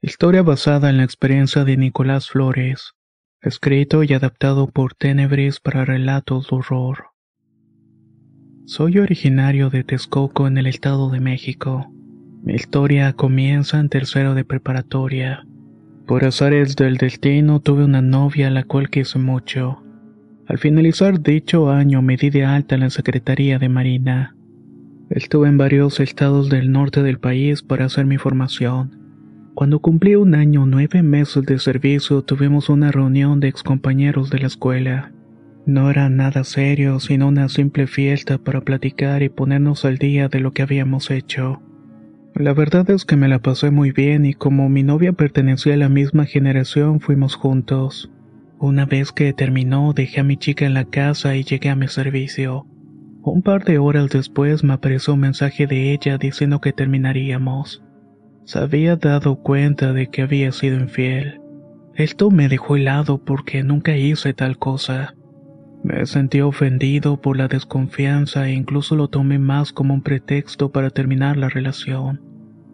Historia basada en la experiencia de Nicolás Flores. Escrito y adaptado por Tenebris para relatos de horror. Soy originario de Texcoco en el Estado de México. Mi historia comienza en tercero de preparatoria. Por azares del destino tuve una novia a la cual quise mucho. Al finalizar dicho año me di de alta en la Secretaría de Marina. Estuve en varios estados del norte del país para hacer mi formación. Cuando cumplí un año nueve meses de servicio tuvimos una reunión de excompañeros de la escuela. No era nada serio, sino una simple fiesta para platicar y ponernos al día de lo que habíamos hecho. La verdad es que me la pasé muy bien y como mi novia pertenecía a la misma generación fuimos juntos. Una vez que terminó dejé a mi chica en la casa y llegué a mi servicio. Un par de horas después me apareció un mensaje de ella diciendo que terminaríamos. Se había dado cuenta de que había sido infiel. Esto me dejó helado porque nunca hice tal cosa. Me sentí ofendido por la desconfianza e incluso lo tomé más como un pretexto para terminar la relación.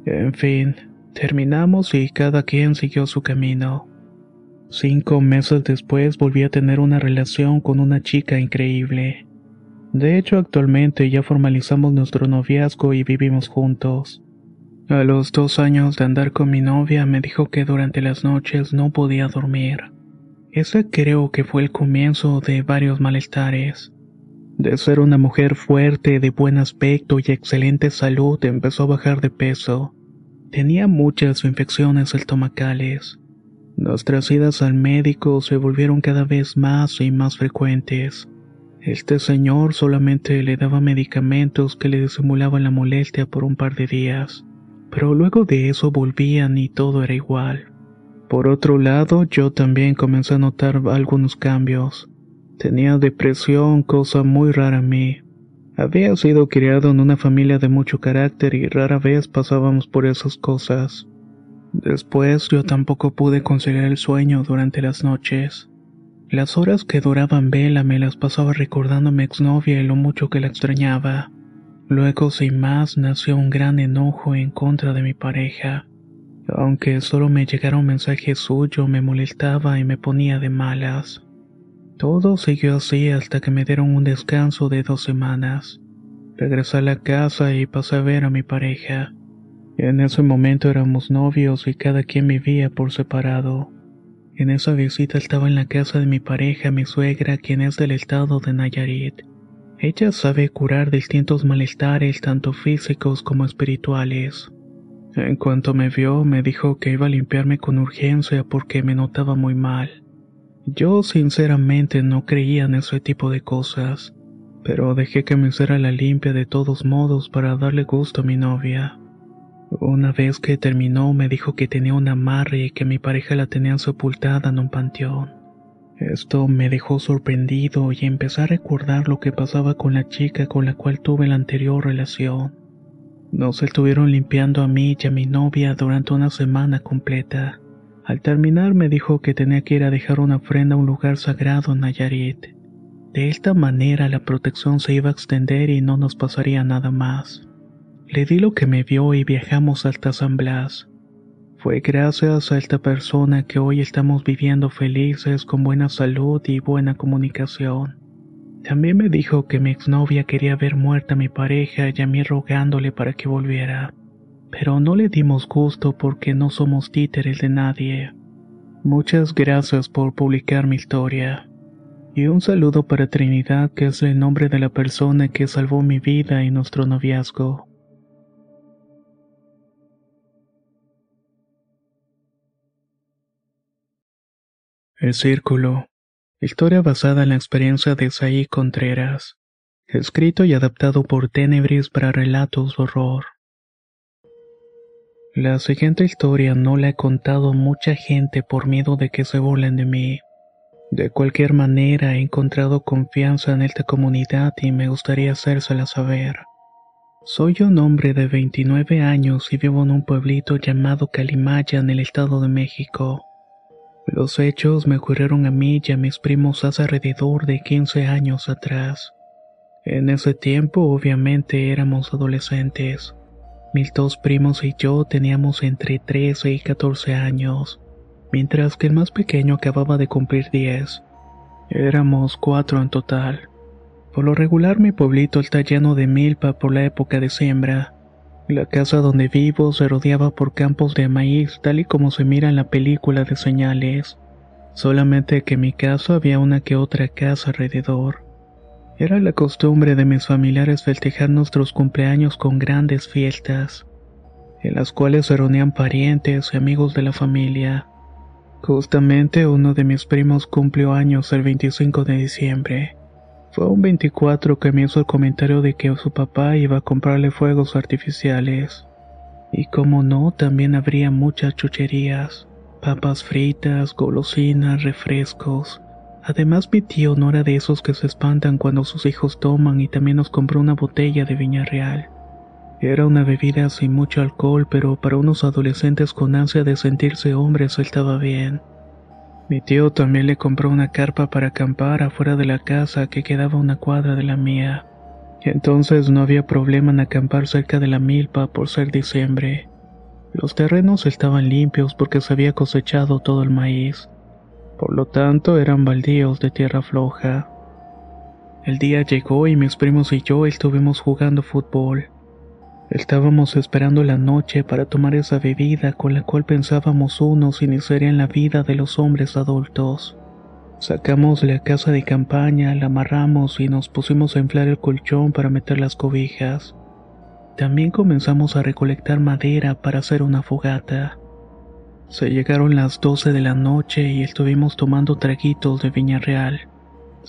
En fin, terminamos y cada quien siguió su camino. Cinco meses después volví a tener una relación con una chica increíble. De hecho, actualmente ya formalizamos nuestro noviazgo y vivimos juntos. A los dos años de andar con mi novia me dijo que durante las noches no podía dormir. Ese creo que fue el comienzo de varios malestares. De ser una mujer fuerte, de buen aspecto y excelente salud, empezó a bajar de peso. Tenía muchas infecciones estomacales. Nuestras idas al médico se volvieron cada vez más y más frecuentes. Este señor solamente le daba medicamentos que le disimulaban la molestia por un par de días, pero luego de eso volvían y todo era igual. Por otro lado, yo también comencé a notar algunos cambios. Tenía depresión, cosa muy rara en mí. Había sido criado en una familia de mucho carácter y rara vez pasábamos por esas cosas. Después yo tampoco pude conciliar el sueño durante las noches. Las horas que duraban vela me las pasaba recordando a mi exnovia y lo mucho que la extrañaba. Luego, sin más, nació un gran enojo en contra de mi pareja. Aunque solo me llegara un mensaje suyo, me molestaba y me ponía de malas. Todo siguió así hasta que me dieron un descanso de dos semanas. Regresé a la casa y pasé a ver a mi pareja. En ese momento éramos novios y cada quien vivía por separado. En esa visita estaba en la casa de mi pareja, mi suegra, quien es del estado de Nayarit. Ella sabe curar distintos malestares, tanto físicos como espirituales. En cuanto me vio, me dijo que iba a limpiarme con urgencia porque me notaba muy mal. Yo sinceramente no creía en ese tipo de cosas, pero dejé que me hiciera la limpia de todos modos para darle gusto a mi novia. Una vez que terminó me dijo que tenía un amarre y que mi pareja la tenían sepultada en un panteón. Esto me dejó sorprendido y empecé a recordar lo que pasaba con la chica con la cual tuve la anterior relación. Nos estuvieron limpiando a mí y a mi novia durante una semana completa. Al terminar me dijo que tenía que ir a dejar una ofrenda a un lugar sagrado en Nayarit. De esta manera la protección se iba a extender y no nos pasaría nada más. Le di lo que me vio y viajamos hasta San Blas. Fue gracias a esta persona que hoy estamos viviendo felices con buena salud y buena comunicación. También me dijo que mi exnovia quería ver muerta a mi pareja y a mí rogándole para que volviera. Pero no le dimos gusto porque no somos títeres de nadie. Muchas gracias por publicar mi historia. Y un saludo para Trinidad, que es el nombre de la persona que salvó mi vida y nuestro noviazgo. El Círculo. Historia basada en la experiencia de Saí Contreras. Escrito y adaptado por Tenebris para relatos de horror. La siguiente historia no la he contado a mucha gente por miedo de que se burlen de mí. De cualquier manera he encontrado confianza en esta comunidad y me gustaría hacérsela saber. Soy un hombre de 29 años y vivo en un pueblito llamado Calimaya en el Estado de México. Los hechos me ocurrieron a mí y a mis primos hace alrededor de 15 años atrás. En ese tiempo obviamente éramos adolescentes. Mis dos primos y yo teníamos entre 13 y 14 años, mientras que el más pequeño acababa de cumplir 10. Éramos cuatro en total. Por lo regular mi pueblito está lleno de milpa por la época de siembra, la casa donde vivo se rodeaba por campos de maíz tal y como se mira en la película de señales. Solamente que en mi casa había una que otra casa alrededor. Era la costumbre de mis familiares festejar nuestros cumpleaños con grandes fiestas, en las cuales se reunían parientes y amigos de la familia. Justamente uno de mis primos cumplió años el 25 de diciembre. Fue un 24 que me hizo el comentario de que su papá iba a comprarle fuegos artificiales. Y como no, también habría muchas chucherías, papas fritas, golosinas, refrescos. Además mi tío no era de esos que se espantan cuando sus hijos toman y también nos compró una botella de viña real. Era una bebida sin mucho alcohol, pero para unos adolescentes con ansia de sentirse hombres estaba bien. Mi tío también le compró una carpa para acampar afuera de la casa que quedaba una cuadra de la mía. Entonces no había problema en acampar cerca de la milpa por ser diciembre. Los terrenos estaban limpios porque se había cosechado todo el maíz. Por lo tanto eran baldíos de tierra floja. El día llegó y mis primos y yo estuvimos jugando fútbol. Estábamos esperando la noche para tomar esa bebida con la cual pensábamos unos iniciaría en la vida de los hombres adultos. Sacamos la casa de campaña, la amarramos y nos pusimos a inflar el colchón para meter las cobijas. También comenzamos a recolectar madera para hacer una fogata. Se llegaron las 12 de la noche y estuvimos tomando traguitos de viña real.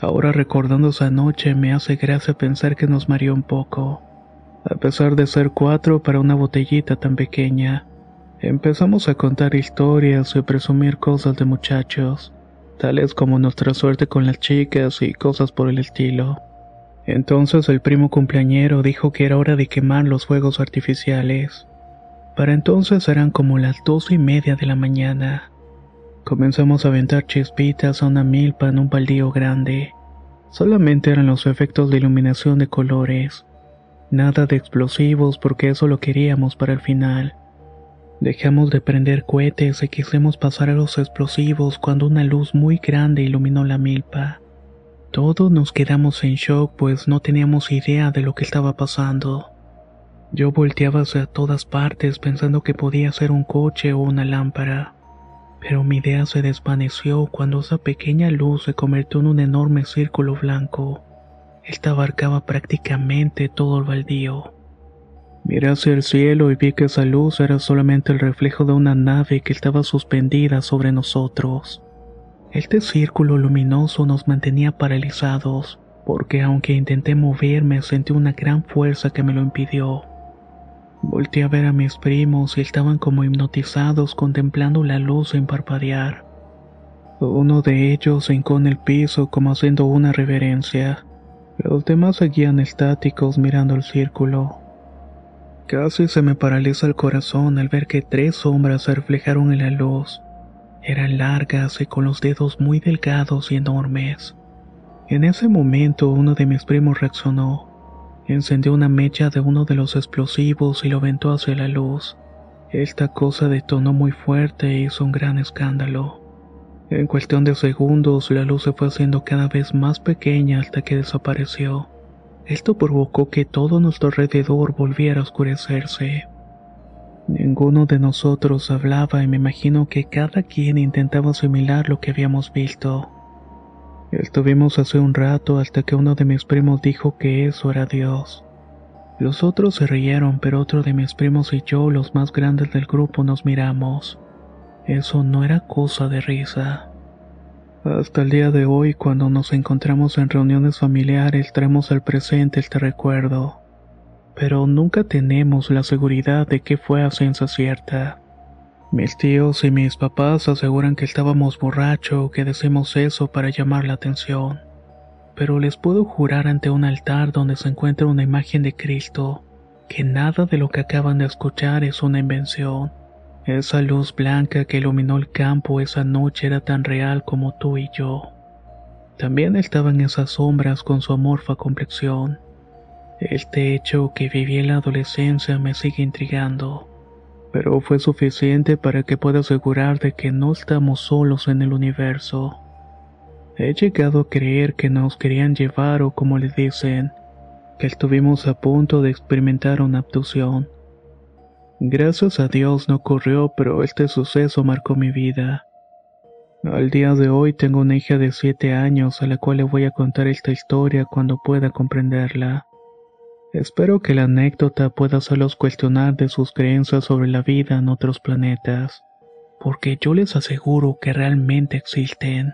Ahora recordando esa noche me hace gracia pensar que nos mareó un poco a pesar de ser cuatro para una botellita tan pequeña. Empezamos a contar historias y presumir cosas de muchachos, tales como nuestra suerte con las chicas y cosas por el estilo. Entonces el primo cumpleañero dijo que era hora de quemar los fuegos artificiales. Para entonces eran como las dos y media de la mañana. Comenzamos a aventar chispitas a una milpa en un baldío grande. Solamente eran los efectos de iluminación de colores. Nada de explosivos porque eso lo queríamos para el final. Dejamos de prender cohetes y quisimos pasar a los explosivos cuando una luz muy grande iluminó la milpa. Todos nos quedamos en shock pues no teníamos idea de lo que estaba pasando. Yo volteaba hacia todas partes pensando que podía ser un coche o una lámpara, pero mi idea se desvaneció cuando esa pequeña luz se convirtió en un enorme círculo blanco. Esta abarcaba prácticamente todo el baldío. Miré hacia el cielo y vi que esa luz era solamente el reflejo de una nave que estaba suspendida sobre nosotros. Este círculo luminoso nos mantenía paralizados, porque aunque intenté moverme sentí una gran fuerza que me lo impidió. Volté a ver a mis primos y estaban como hipnotizados contemplando la luz sin parpadear. Uno de ellos se hincó en el piso como haciendo una reverencia. Los demás seguían estáticos mirando el círculo. Casi se me paraliza el corazón al ver que tres sombras se reflejaron en la luz. Eran largas y con los dedos muy delgados y enormes. En ese momento uno de mis primos reaccionó. Encendió una mecha de uno de los explosivos y lo aventó hacia la luz. Esta cosa detonó muy fuerte e hizo un gran escándalo. En cuestión de segundos, la luz se fue haciendo cada vez más pequeña hasta que desapareció. Esto provocó que todo nuestro alrededor volviera a oscurecerse. Ninguno de nosotros hablaba y me imagino que cada quien intentaba asimilar lo que habíamos visto. Estuvimos hace un rato hasta que uno de mis primos dijo que eso era Dios. Los otros se rieron, pero otro de mis primos y yo, los más grandes del grupo, nos miramos. Eso no era cosa de risa. Hasta el día de hoy, cuando nos encontramos en reuniones familiares, traemos al presente este recuerdo. Pero nunca tenemos la seguridad de que fue a ciencia cierta. Mis tíos y mis papás aseguran que estábamos borrachos o que decimos eso para llamar la atención. Pero les puedo jurar ante un altar donde se encuentra una imagen de Cristo que nada de lo que acaban de escuchar es una invención. Esa luz blanca que iluminó el campo esa noche era tan real como tú y yo. También estaban esas sombras con su amorfa complexión. El techo que viví en la adolescencia me sigue intrigando, pero fue suficiente para que pueda asegurar de que no estamos solos en el universo. He llegado a creer que nos querían llevar o como le dicen, que estuvimos a punto de experimentar una abducción. Gracias a Dios no ocurrió, pero este suceso marcó mi vida. Al día de hoy tengo una hija de 7 años a la cual le voy a contar esta historia cuando pueda comprenderla. Espero que la anécdota pueda hacerlos cuestionar de sus creencias sobre la vida en otros planetas, porque yo les aseguro que realmente existen.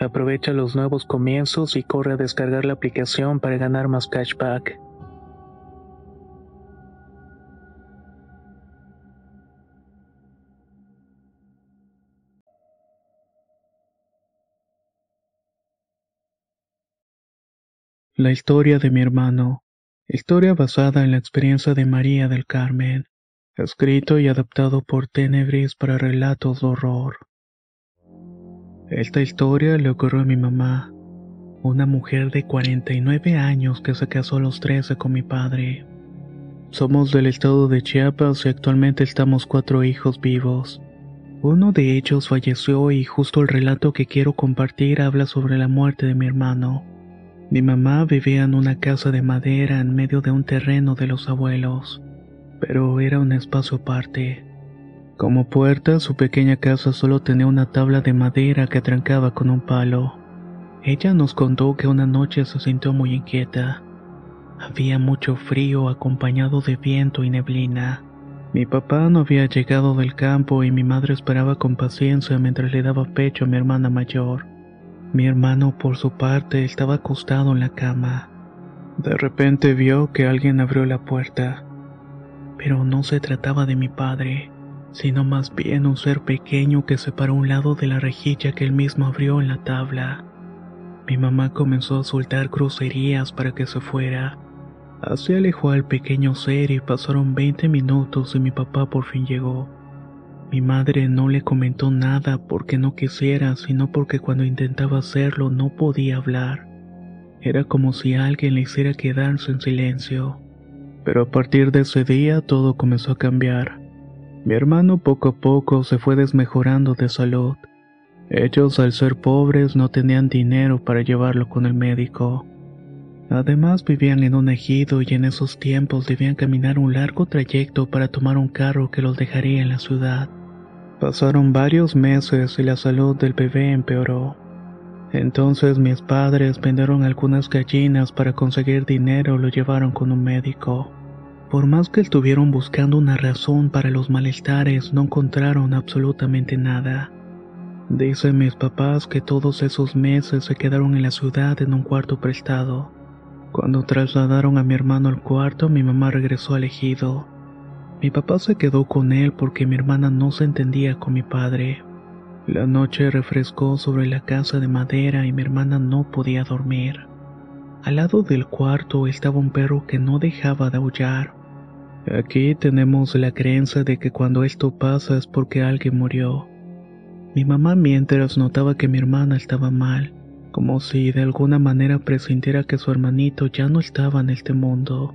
Aprovecha los nuevos comienzos y corre a descargar la aplicación para ganar más cashback. La historia de mi hermano. Historia basada en la experiencia de María del Carmen. Escrito y adaptado por Tenebris para relatos de horror. Esta historia le ocurrió a mi mamá, una mujer de 49 años que se casó a los 13 con mi padre. Somos del estado de Chiapas y actualmente estamos cuatro hijos vivos. Uno de ellos falleció y justo el relato que quiero compartir habla sobre la muerte de mi hermano. Mi mamá vivía en una casa de madera en medio de un terreno de los abuelos, pero era un espacio aparte Como puerta, su pequeña casa solo tenía una tabla de madera que trancaba con un palo. Ella nos contó que una noche se sintió muy inquieta. Había mucho frío acompañado de viento y neblina. Mi papá no había llegado del campo y mi madre esperaba con paciencia mientras le daba pecho a mi hermana mayor. Mi hermano, por su parte, estaba acostado en la cama. De repente vio que alguien abrió la puerta. Pero no se trataba de mi padre, sino más bien un ser pequeño que se paró a un lado de la rejilla que él mismo abrió en la tabla. Mi mamá comenzó a soltar groserías para que se fuera. Así alejó al pequeño ser y pasaron 20 minutos y mi papá por fin llegó. Mi madre no le comentó nada porque no quisiera, sino porque cuando intentaba hacerlo no podía hablar. Era como si alguien le hiciera quedarse en silencio. Pero a partir de ese día todo comenzó a cambiar. Mi hermano poco a poco se fue desmejorando de salud. Ellos al ser pobres no tenían dinero para llevarlo con el médico. Además vivían en un ejido y en esos tiempos debían caminar un largo trayecto para tomar un carro que los dejaría en la ciudad. Pasaron varios meses y la salud del bebé empeoró. Entonces mis padres vendieron algunas gallinas para conseguir dinero y lo llevaron con un médico. Por más que estuvieron buscando una razón para los malestares, no encontraron absolutamente nada. Dicen mis papás que todos esos meses se quedaron en la ciudad en un cuarto prestado. Cuando trasladaron a mi hermano al cuarto, mi mamá regresó al ejido. Mi papá se quedó con él porque mi hermana no se entendía con mi padre. La noche refrescó sobre la casa de madera y mi hermana no podía dormir. Al lado del cuarto estaba un perro que no dejaba de aullar. Aquí tenemos la creencia de que cuando esto pasa es porque alguien murió. Mi mamá mientras notaba que mi hermana estaba mal, como si de alguna manera presintiera que su hermanito ya no estaba en este mundo.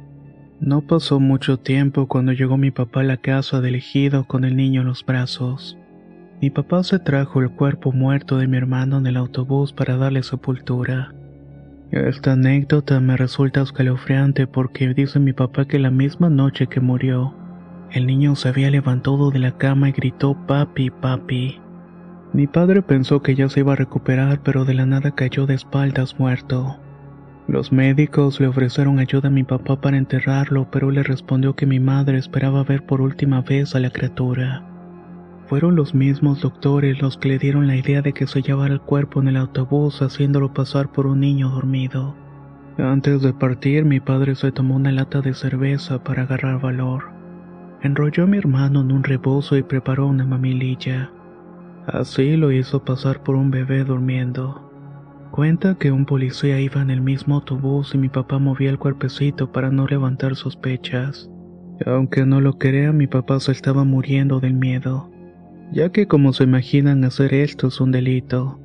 No pasó mucho tiempo cuando llegó mi papá a la casa del ejido con el niño en los brazos. Mi papá se trajo el cuerpo muerto de mi hermano en el autobús para darle sepultura. Esta anécdota me resulta escalofriante porque dice mi papá que la misma noche que murió, el niño se había levantado de la cama y gritó papi, papi. Mi padre pensó que ya se iba a recuperar, pero de la nada cayó de espaldas muerto. Los médicos le ofrecieron ayuda a mi papá para enterrarlo, pero le respondió que mi madre esperaba ver por última vez a la criatura. Fueron los mismos doctores los que le dieron la idea de que se llevara el cuerpo en el autobús haciéndolo pasar por un niño dormido. Antes de partir, mi padre se tomó una lata de cerveza para agarrar valor. Enrolló a mi hermano en un rebozo y preparó una mamililla. Así lo hizo pasar por un bebé durmiendo. Cuenta que un policía iba en el mismo autobús y mi papá movía el cuerpecito para no levantar sospechas. Aunque no lo crea, mi papá se estaba muriendo del miedo, ya que como se imaginan hacer esto es un delito.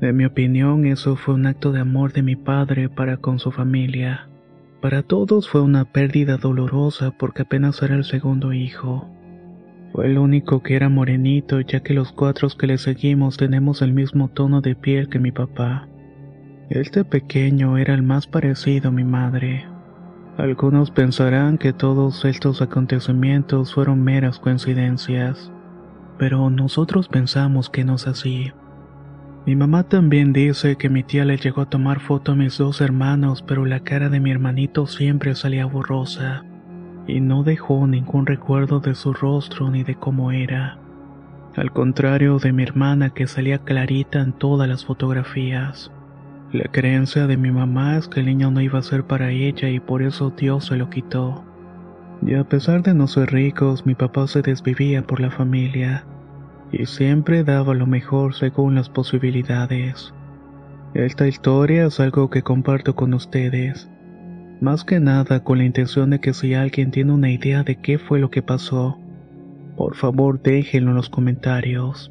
En mi opinión, eso fue un acto de amor de mi padre para con su familia. Para todos fue una pérdida dolorosa porque apenas era el segundo hijo. Fue el único que era morenito, ya que los cuatro que le seguimos tenemos el mismo tono de piel que mi papá. Este pequeño era el más parecido a mi madre. Algunos pensarán que todos estos acontecimientos fueron meras coincidencias, pero nosotros pensamos que no es así. Mi mamá también dice que mi tía le llegó a tomar foto a mis dos hermanos, pero la cara de mi hermanito siempre salía borrosa y no dejó ningún recuerdo de su rostro ni de cómo era. Al contrario de mi hermana que salía clarita en todas las fotografías. La creencia de mi mamá es que el niño no iba a ser para ella y por eso Dios se lo quitó. Y a pesar de no ser ricos, mi papá se desvivía por la familia y siempre daba lo mejor según las posibilidades. Esta historia es algo que comparto con ustedes más que nada con la intención de que si alguien tiene una idea de qué fue lo que pasó, por favor déjenlo en los comentarios.